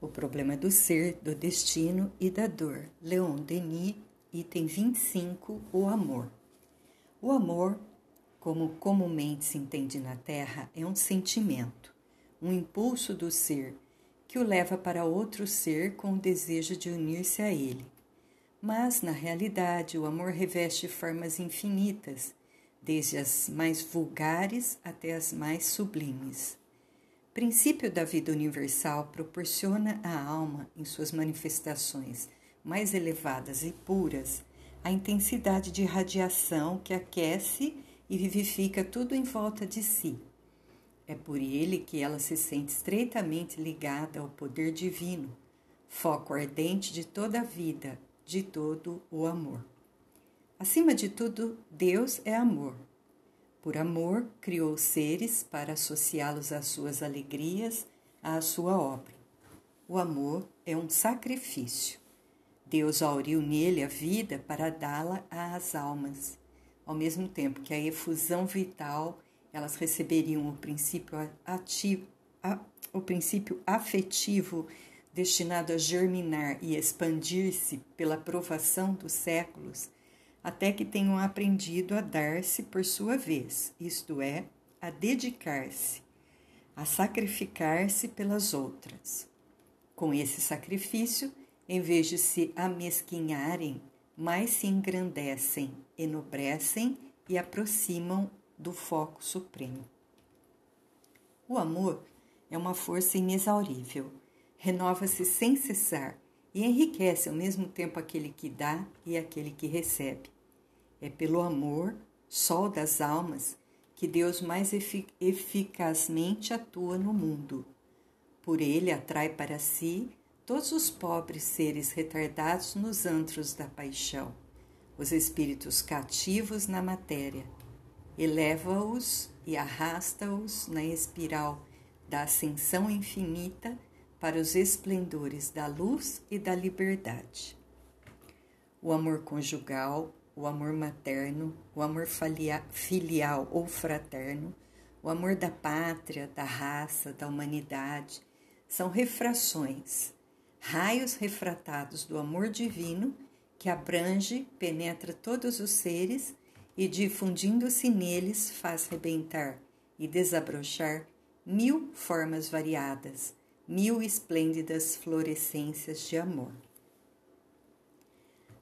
O problema do ser, do destino e da dor. Leon Denis, item 25, o amor. O amor, como comumente se entende na Terra, é um sentimento, um impulso do ser que o leva para outro ser com o desejo de unir-se a ele. Mas, na realidade, o amor reveste formas infinitas, desde as mais vulgares até as mais sublimes princípio da vida universal proporciona à alma, em suas manifestações mais elevadas e puras, a intensidade de radiação que aquece e vivifica tudo em volta de si. É por ele que ela se sente estreitamente ligada ao poder divino, foco ardente de toda a vida, de todo o amor. Acima de tudo, Deus é amor por amor, criou seres para associá-los às suas alegrias, à sua obra. O amor é um sacrifício. Deus auriu nele a vida para dá-la às almas, ao mesmo tempo que a efusão vital elas receberiam o princípio ativo, a, o princípio afetivo destinado a germinar e expandir-se pela provação dos séculos até que tenham aprendido a dar-se por sua vez, isto é, a dedicar-se, a sacrificar-se pelas outras. Com esse sacrifício, em vez de se amesquinharem, mais se engrandecem, enobrecem e aproximam do foco supremo. O amor é uma força inexaurível, renova-se sem cessar e enriquece ao mesmo tempo aquele que dá e aquele que recebe. É pelo amor, sol das almas, que Deus mais efic eficazmente atua no mundo. Por ele atrai para si todos os pobres seres retardados nos antros da paixão, os espíritos cativos na matéria. Eleva-os e arrasta-os na espiral da ascensão infinita para os esplendores da luz e da liberdade. O amor conjugal, o amor materno, o amor filial ou fraterno, o amor da pátria, da raça, da humanidade, são refrações, raios refratados do amor divino que abrange, penetra todos os seres e, difundindo-se neles, faz rebentar e desabrochar mil formas variadas mil esplêndidas florescências de amor.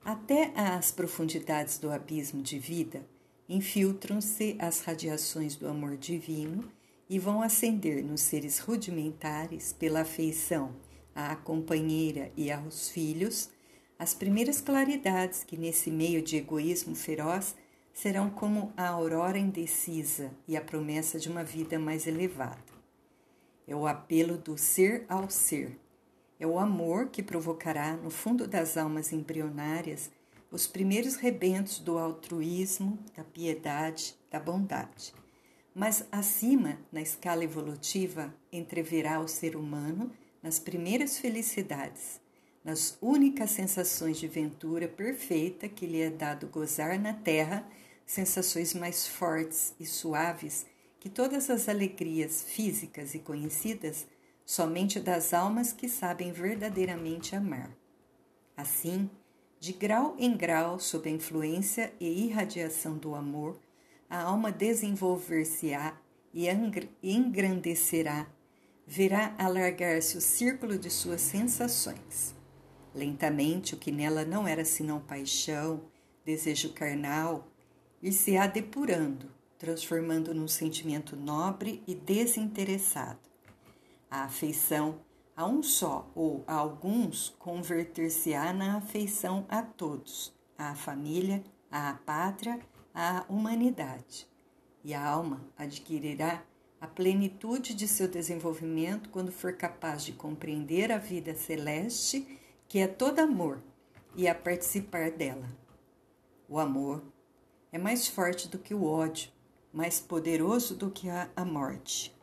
Até às profundidades do abismo de vida infiltram-se as radiações do amor divino e vão acender nos seres rudimentares, pela afeição à companheira e aos filhos, as primeiras claridades que, nesse meio de egoísmo feroz, serão como a aurora indecisa e a promessa de uma vida mais elevada. É o apelo do ser ao ser. É o amor que provocará, no fundo das almas embrionárias, os primeiros rebentos do altruísmo, da piedade, da bondade. Mas acima, na escala evolutiva, entreverá o ser humano nas primeiras felicidades, nas únicas sensações de ventura perfeita que lhe é dado gozar na terra, sensações mais fortes e suaves que todas as alegrias físicas e conhecidas somente das almas que sabem verdadeiramente amar. Assim, de grau em grau, sob a influência e irradiação do amor, a alma desenvolver-se-á e engrandecerá, verá alargar-se o círculo de suas sensações. Lentamente, o que nela não era senão paixão, desejo carnal, ir-se-á depurando, transformando num sentimento nobre e desinteressado. A afeição a um só ou a alguns converter-se-á na afeição a todos, à família, à pátria, à humanidade. E a alma adquirirá a plenitude de seu desenvolvimento quando for capaz de compreender a vida celeste, que é todo amor, e a participar dela. O amor é mais forte do que o ódio, mais poderoso do que a, morte.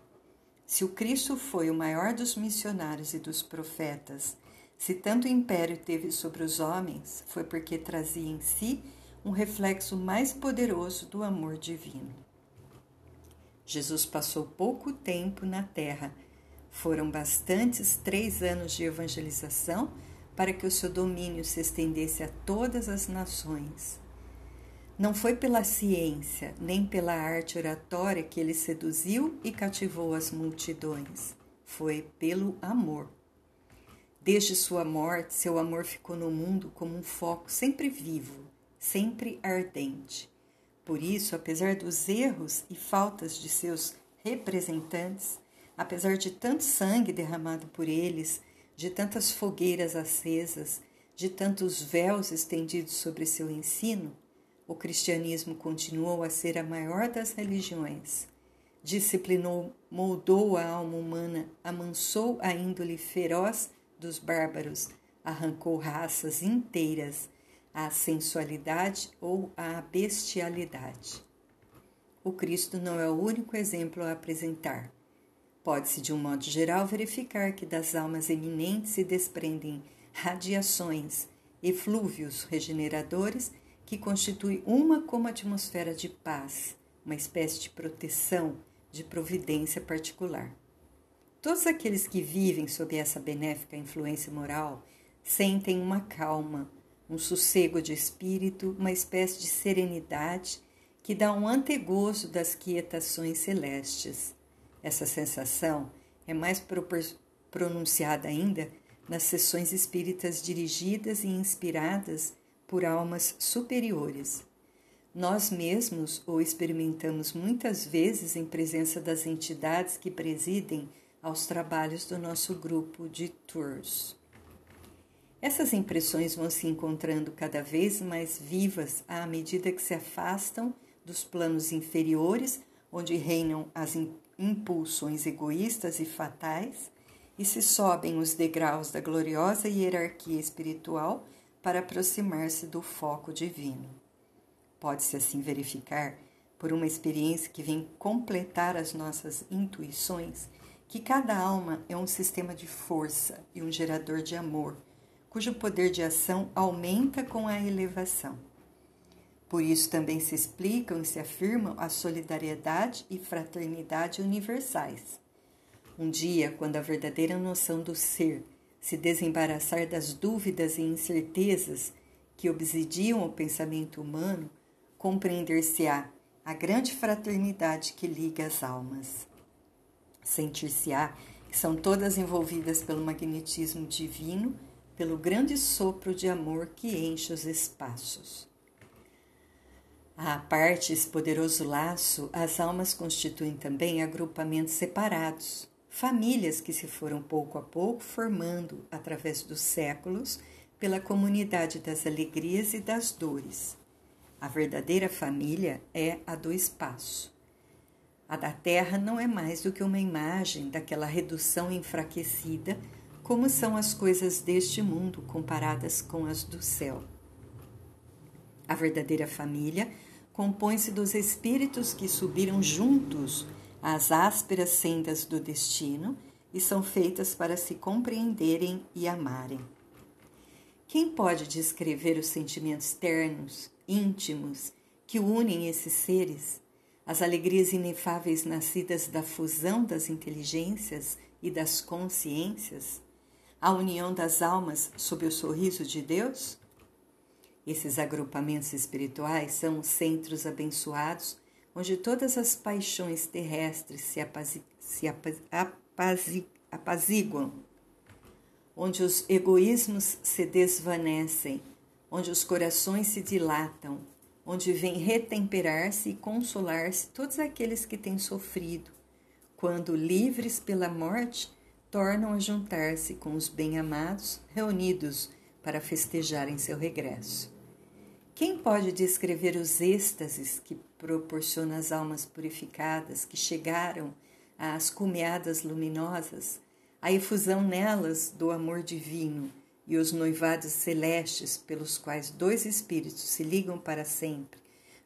Se o Cristo foi o maior dos missionários e dos profetas, se tanto império teve sobre os homens, foi porque trazia em si um reflexo mais poderoso do amor divino. Jesus passou pouco tempo na terra, Foram bastantes três anos de evangelização para que o seu domínio se estendesse a todas as nações. Não foi pela ciência nem pela arte oratória que ele seduziu e cativou as multidões, foi pelo amor. Desde sua morte, seu amor ficou no mundo como um foco sempre vivo, sempre ardente. Por isso, apesar dos erros e faltas de seus representantes, apesar de tanto sangue derramado por eles, de tantas fogueiras acesas, de tantos véus estendidos sobre seu ensino, o cristianismo continuou a ser a maior das religiões. Disciplinou, moldou a alma humana, amansou a índole feroz dos bárbaros, arrancou raças inteiras à sensualidade ou à bestialidade. O Cristo não é o único exemplo a apresentar. Pode-se, de um modo geral, verificar que das almas eminentes se desprendem radiações, eflúvios regeneradores que constituem uma como atmosfera de paz, uma espécie de proteção, de providência particular. Todos aqueles que vivem sob essa benéfica influência moral sentem uma calma, um sossego de espírito, uma espécie de serenidade que dá um antegozo das quietações celestes. Essa sensação é mais pronunciada ainda nas sessões espíritas dirigidas e inspiradas por almas superiores. Nós mesmos o experimentamos muitas vezes em presença das entidades que presidem aos trabalhos do nosso grupo de tours. Essas impressões vão se encontrando cada vez mais vivas à medida que se afastam dos planos inferiores, onde reinam as impulsões egoístas e fatais e se sobem os degraus da gloriosa hierarquia espiritual para aproximar-se do foco divino. Pode-se assim verificar, por uma experiência que vem completar as nossas intuições, que cada alma é um sistema de força e um gerador de amor, cujo poder de ação aumenta com a elevação. Por isso também se explicam e se afirmam a solidariedade e fraternidade universais. Um dia, quando a verdadeira noção do ser se desembaraçar das dúvidas e incertezas que obsidiam o pensamento humano, compreender-se-á a grande fraternidade que liga as almas. Sentir-se-á que são todas envolvidas pelo magnetismo divino, pelo grande sopro de amor que enche os espaços. À parte esse poderoso laço, as almas constituem também agrupamentos separados, famílias que se foram pouco a pouco formando através dos séculos pela comunidade das alegrias e das dores. A verdadeira família é a do espaço. A da terra não é mais do que uma imagem daquela redução enfraquecida, como são as coisas deste mundo comparadas com as do céu. A verdadeira família compõe-se dos espíritos que subiram juntos às ásperas sendas do destino e são feitas para se compreenderem e amarem. Quem pode descrever os sentimentos ternos, íntimos, que unem esses seres, as alegrias inefáveis nascidas da fusão das inteligências e das consciências, a união das almas sob o sorriso de Deus? Esses agrupamentos espirituais são os centros abençoados onde todas as paixões terrestres se, apazi se apazi apaziguam, onde os egoísmos se desvanecem, onde os corações se dilatam, onde vem retemperar-se e consolar-se todos aqueles que têm sofrido, quando, livres pela morte, tornam a juntar-se com os bem-amados reunidos para festejarem seu regresso. Quem pode descrever os êxtases que proporciona às almas purificadas que chegaram às cumeadas luminosas, a efusão nelas do amor divino e os noivados celestes pelos quais dois espíritos se ligam para sempre,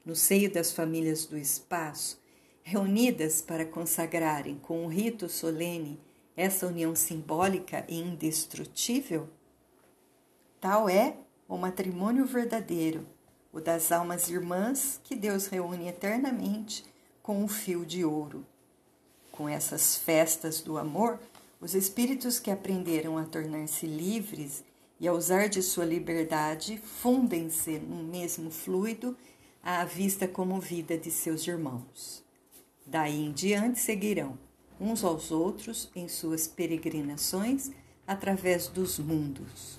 no seio das famílias do espaço, reunidas para consagrarem com um rito solene essa união simbólica e indestrutível? Tal é o matrimônio verdadeiro o das almas irmãs que Deus reúne eternamente com um fio de ouro. Com essas festas do amor, Os espíritos que aprenderam a tornar-se livres e a usar de sua liberdade fundem-se no mesmo fluido à vista comovida de seus irmãos. Daí em diante seguirão uns aos outros em suas peregrinações através dos mundos.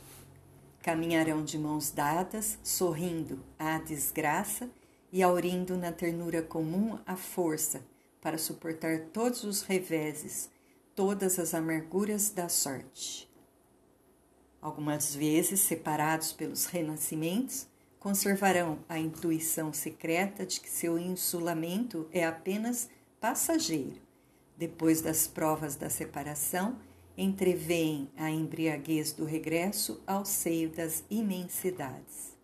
Caminharão de mãos dadas, sorrindo à desgraça e aurindo na ternura comum a força para suportar todos os reveses, todas as amarguras da sorte. Algumas vezes, separados pelos renascimentos, conservarão a intuição secreta de que seu insulamento é apenas passageiro. Depois das provas da separação, entreveem a embriaguez do regresso ao seio das imensidades.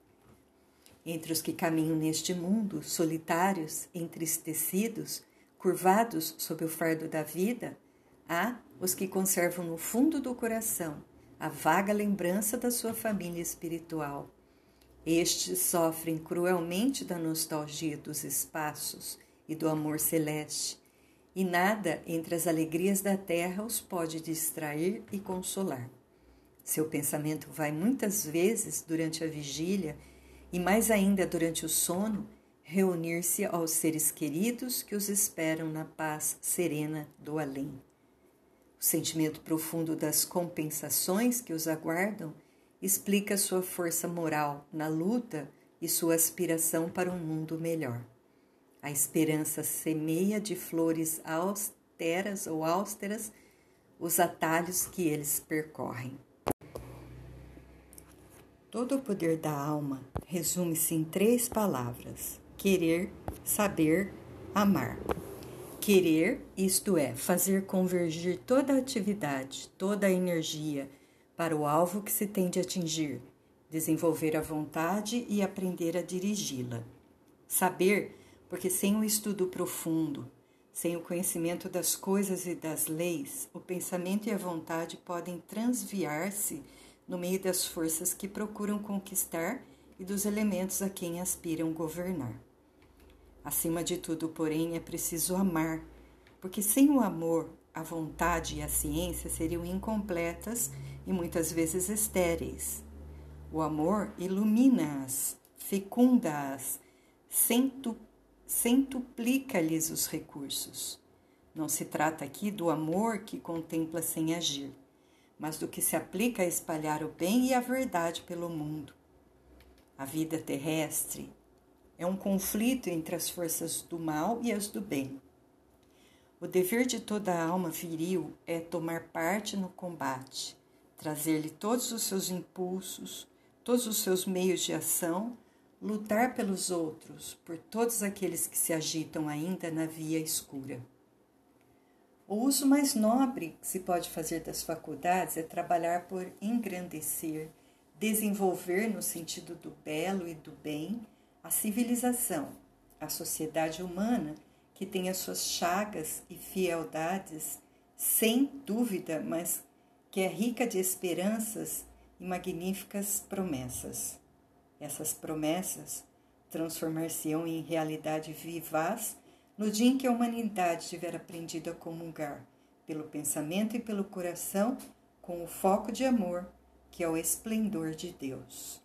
Entre os que caminham neste mundo, solitários, entristecidos, curvados sob o fardo da vida, há os que conservam no fundo do coração a vaga lembrança da sua família espiritual. Estes sofrem cruelmente da nostalgia dos espaços e do amor celeste, e nada entre as alegrias da terra os pode distrair e consolar. Seu pensamento vai muitas vezes durante a vigília e mais ainda durante o sono reunir-se aos seres queridos que os esperam na paz serena do além. O sentimento profundo das compensações que os aguardam explica sua força moral na luta e sua aspiração para um mundo melhor. A esperança semeia de flores austeras ou austeras os atalhos que eles percorrem. Todo o poder da alma resume-se em três palavras: querer, saber, amar. Querer, isto é, fazer convergir toda a atividade, toda a energia para o alvo que se tem de atingir, desenvolver a vontade e aprender a dirigi-la. Saber porque sem o estudo profundo, sem o conhecimento das coisas e das leis, o pensamento e a vontade podem transviar-se no meio das forças que procuram conquistar e dos elementos a quem aspiram governar. Acima de tudo, porém, é preciso amar, porque sem o amor, a vontade e a ciência seriam incompletas e muitas vezes estéreis. O amor ilumina-as, fecunda-as, centuplia centuplica-lhes os recursos. Não se trata aqui do amor que contempla sem agir, mas do que se aplica a espalhar o bem e a verdade pelo mundo. A vida terrestre é um conflito entre as forças do mal e as do bem. O dever de toda alma viril é tomar parte no combate, trazer-lhe todos os seus impulsos, todos os seus meios de ação lutar pelos outros, por todos aqueles que se agitam ainda na via escura. O uso mais nobre que se pode fazer das faculdades é trabalhar por engrandecer, desenvolver no sentido do belo e do bem a civilização, a sociedade humana que tem as suas chagas e fieldades, sem dúvida, mas que é rica de esperanças e magníficas promessas. Essas promessas transformar-se-ão em realidade vivaz no dia em que a humanidade tiver aprendido a comungar pelo pensamento e pelo coração com o foco de amor que é o esplendor de Deus.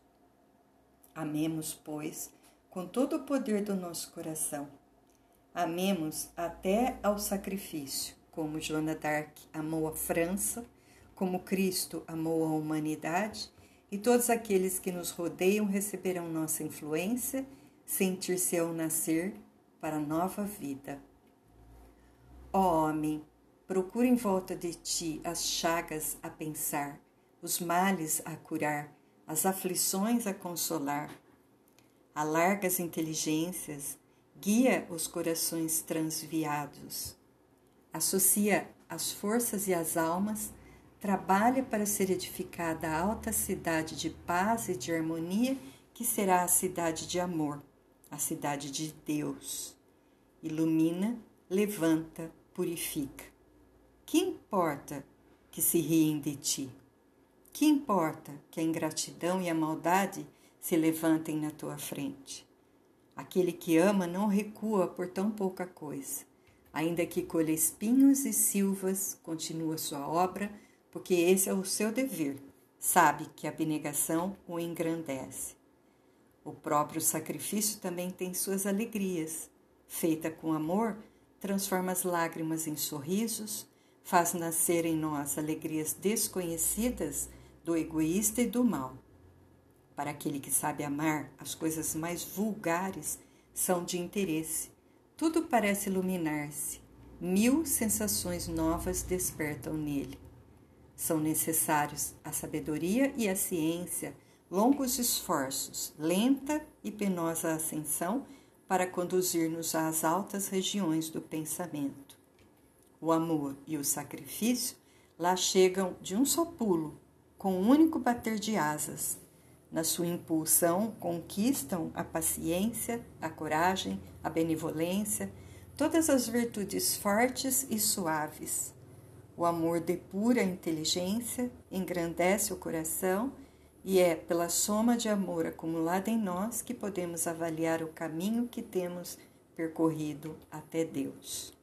Amemos, pois, com todo o poder do nosso coração. Amemos até ao sacrifício, como Joana d'Arc amou a França, como Cristo amou a humanidade e todos aqueles que nos rodeiam receberão nossa influência, sentir-se-ão nascer para nova vida. Ó homem, procura em volta de ti as chagas a pensar, os males a curar, as aflições a consolar. Alarga as inteligências, guia os corações transviados. Associa as forças e as almas trabalha para ser edificada a alta cidade de paz e de harmonia, que será a cidade de amor, a cidade de Deus. Ilumina, levanta, purifica. Que importa que se riem de ti? Que importa que a ingratidão e a maldade se levantem na tua frente? Aquele que ama não recua por tão pouca coisa, Ainda que colha espinhos e silvas, continua sua obra, porque esse é o seu dever. Sabe que a abnegação o engrandece. O próprio sacrifício também tem suas alegrias. Feita com amor, transforma as lágrimas em sorrisos, faz nascer em nós alegrias desconhecidas do egoísta e do mal. Para aquele que sabe amar, as coisas mais vulgares são de interesse. Tudo parece iluminar-se. Mil sensações novas despertam nele. São necessários a sabedoria e a ciência, longos esforços, lenta e penosa ascensão para conduzir-nos às altas regiões do pensamento. O amor e o sacrifício lá chegam de um só pulo, com um único bater de asas. Na sua impulsão, conquistam a paciência, a coragem, a benevolência, todas as virtudes fortes e suaves. O amor depura a inteligência, engrandece o coração e é pela soma de amor acumulada em nós que podemos avaliar o caminho que temos percorrido até Deus.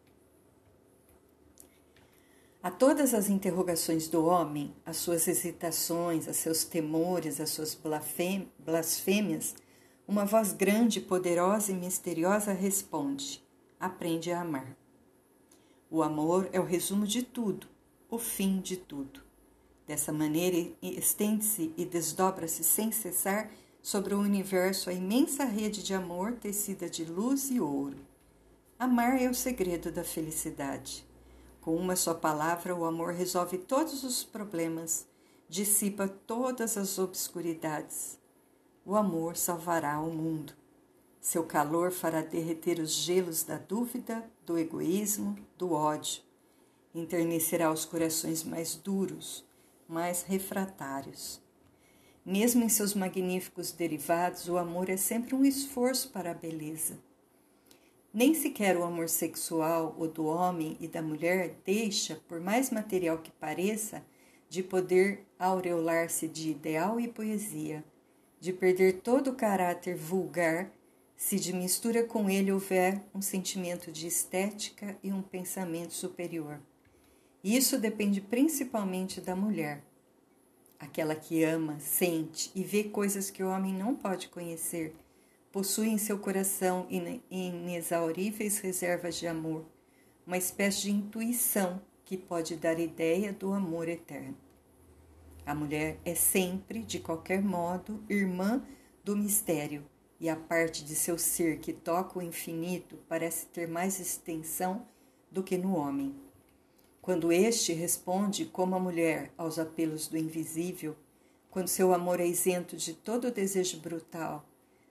A todas as interrogações do homem, as suas hesitações, a seus temores, as suas blasfêmias, uma voz grande, poderosa e misteriosa responde: aprende a amar. O amor é o resumo de tudo, o fim de tudo. Dessa maneira, estende-se e desdobra-se sem cessar sobre o universo a imensa rede de amor tecida de luz e ouro. Amar é o segredo da felicidade. Com uma só palavra, o amor resolve todos os problemas, dissipa todas as obscuridades. O amor salvará o mundo. Seu calor fará derreter os gelos da dúvida, do egoísmo, do ódio. Enternecerá os corações mais duros, mais refratários. Mesmo em seus magníficos derivados, o amor é sempre um esforço para a beleza. Nem sequer o amor sexual, o do homem e da mulher, deixa, por mais material que pareça, de poder aureolar-se de ideal e poesia, de perder todo o caráter vulgar se de mistura com ele houver um sentimento de estética e um pensamento superior. Isso depende principalmente da mulher, aquela que ama, sente e vê coisas que o homem não pode conhecer, possui em seu coração inexauríveis reservas de amor, uma espécie de intuição que pode dar ideia do amor eterno. A mulher é sempre, de qualquer modo, irmã do mistério e a parte de seu ser que toca o infinito parece ter mais extensão do que no homem. Quando este responde como a mulher aos apelos do invisível, quando seu amor é isento de todo desejo brutal,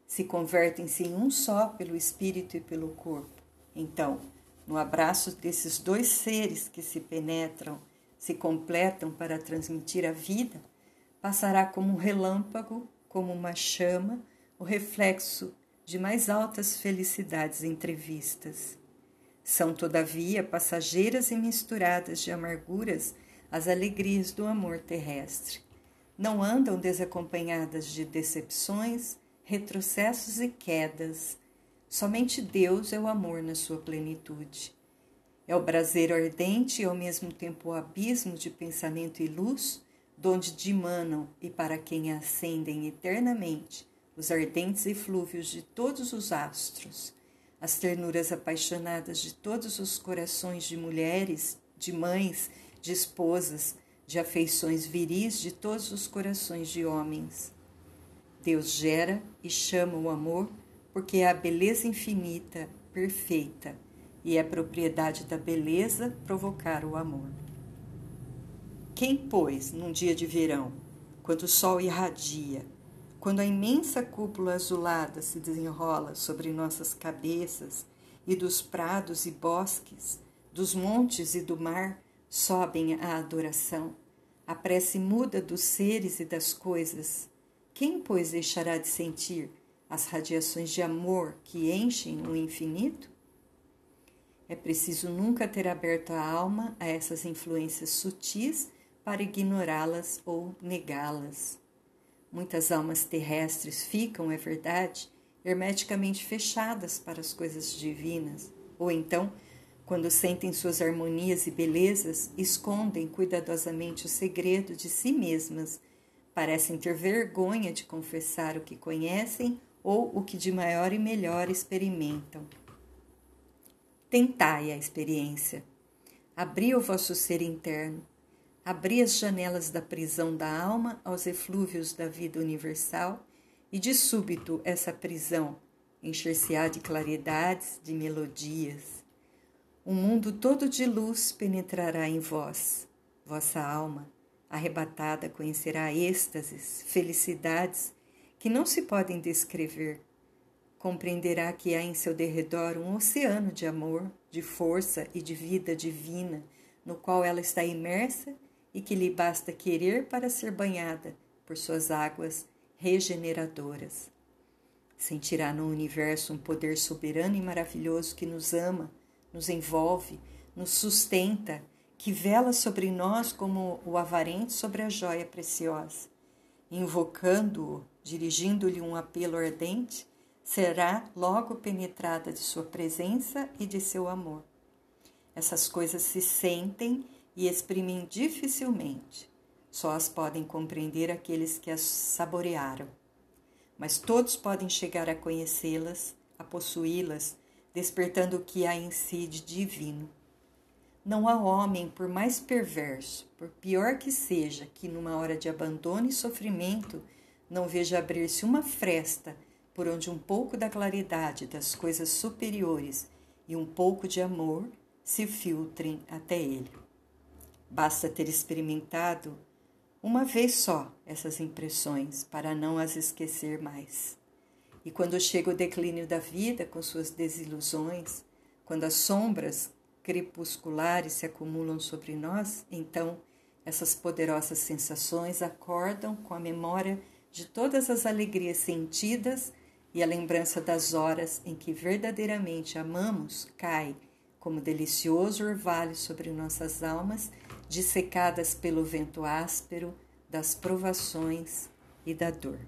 se convertem-se em um só pelo espírito e pelo corpo. Então, no abraço desses dois seres que se penetram, se completam para transmitir a vida, passará como um relâmpago, como uma chama, o reflexo de mais altas felicidades entrevistas. São, todavia, passageiras e misturadas de amarguras as alegrias do amor terrestre. Não andam desacompanhadas de decepções, retrocessos e quedas. Somente Deus é o amor na sua plenitude. É o braseiro ardente e ao mesmo tempo o abismo de pensamento e luz, donde dimanam e para quem ascendem eternamente os ardentes eflúvios de todos os astros, as ternuras apaixonadas de todos os corações de mulheres, de mães, de esposas, de afeições viris de todos os corações de homens. Deus gera e chama o amor porque é a beleza infinita, perfeita, e é propriedade da beleza provocar o amor. Quem, pois, num dia de verão, quando o sol irradia, quando a imensa cúpula azulada se desenrola sobre nossas cabeças e dos prados e bosques, dos montes e do mar sobem a adoração, a prece muda dos seres e das coisas, quem, pois, deixará de sentir as radiações de amor que enchem o infinito? É preciso nunca ter aberto a alma a essas influências sutis para ignorá-las ou negá-las. Muitas almas terrestres ficam, é verdade, hermeticamente fechadas para as coisas divinas, ou então Quando sentem suas harmonias e belezas, escondem cuidadosamente o segredo de si mesmas. Parecem ter vergonha de confessar o que conhecem ou o que de maior e melhor experimentam. Tentai a experiência. Abri o vosso ser interno. Abri as janelas da prisão da alma aos eflúvios da vida universal, e de súbito essa prisão encher-se-á de claridades, de melodias. Um mundo todo de luz penetrará em vós. Vossa alma, arrebatada, conhecerá êxtases, felicidades que não se podem descrever. Compreenderá que há em seu derredor um oceano de amor, de força e de vida divina, no qual ela está imersa e que lhe basta querer para ser banhada por suas águas regeneradoras. Sentirá no universo um poder soberano e maravilhoso que nos ama, nos envolve, nos sustenta, que vela sobre nós como o avarente sobre a joia preciosa. Invocando-o, dirigindo-lhe um apelo ardente, será logo penetrada de sua presença e de seu amor. Essas coisas se sentem e exprimem dificilmente. Só as podem compreender aqueles que as saborearam. Mas todos podem chegar a conhecê-las, a possuí-las, despertando o que há em si de divino. Não há homem, por mais perverso, por pior que seja, que numa hora de abandono e sofrimento não veja abrir-se uma fresta por onde um pouco da claridade das coisas superiores e um pouco de amor se filtrem até ele. Basta ter experimentado uma vez só essas impressões para não as esquecer mais. E quando chega o declínio da vida com suas desilusões, quando as sombras crepusculares se acumulam sobre nós, então essas poderosas sensações acordam com a memória de todas as alegrias sentidas e a lembrança das horas em que verdadeiramente amamos cai como delicioso orvalho sobre nossas almas dissecadas pelo vento áspero das provações e da dor.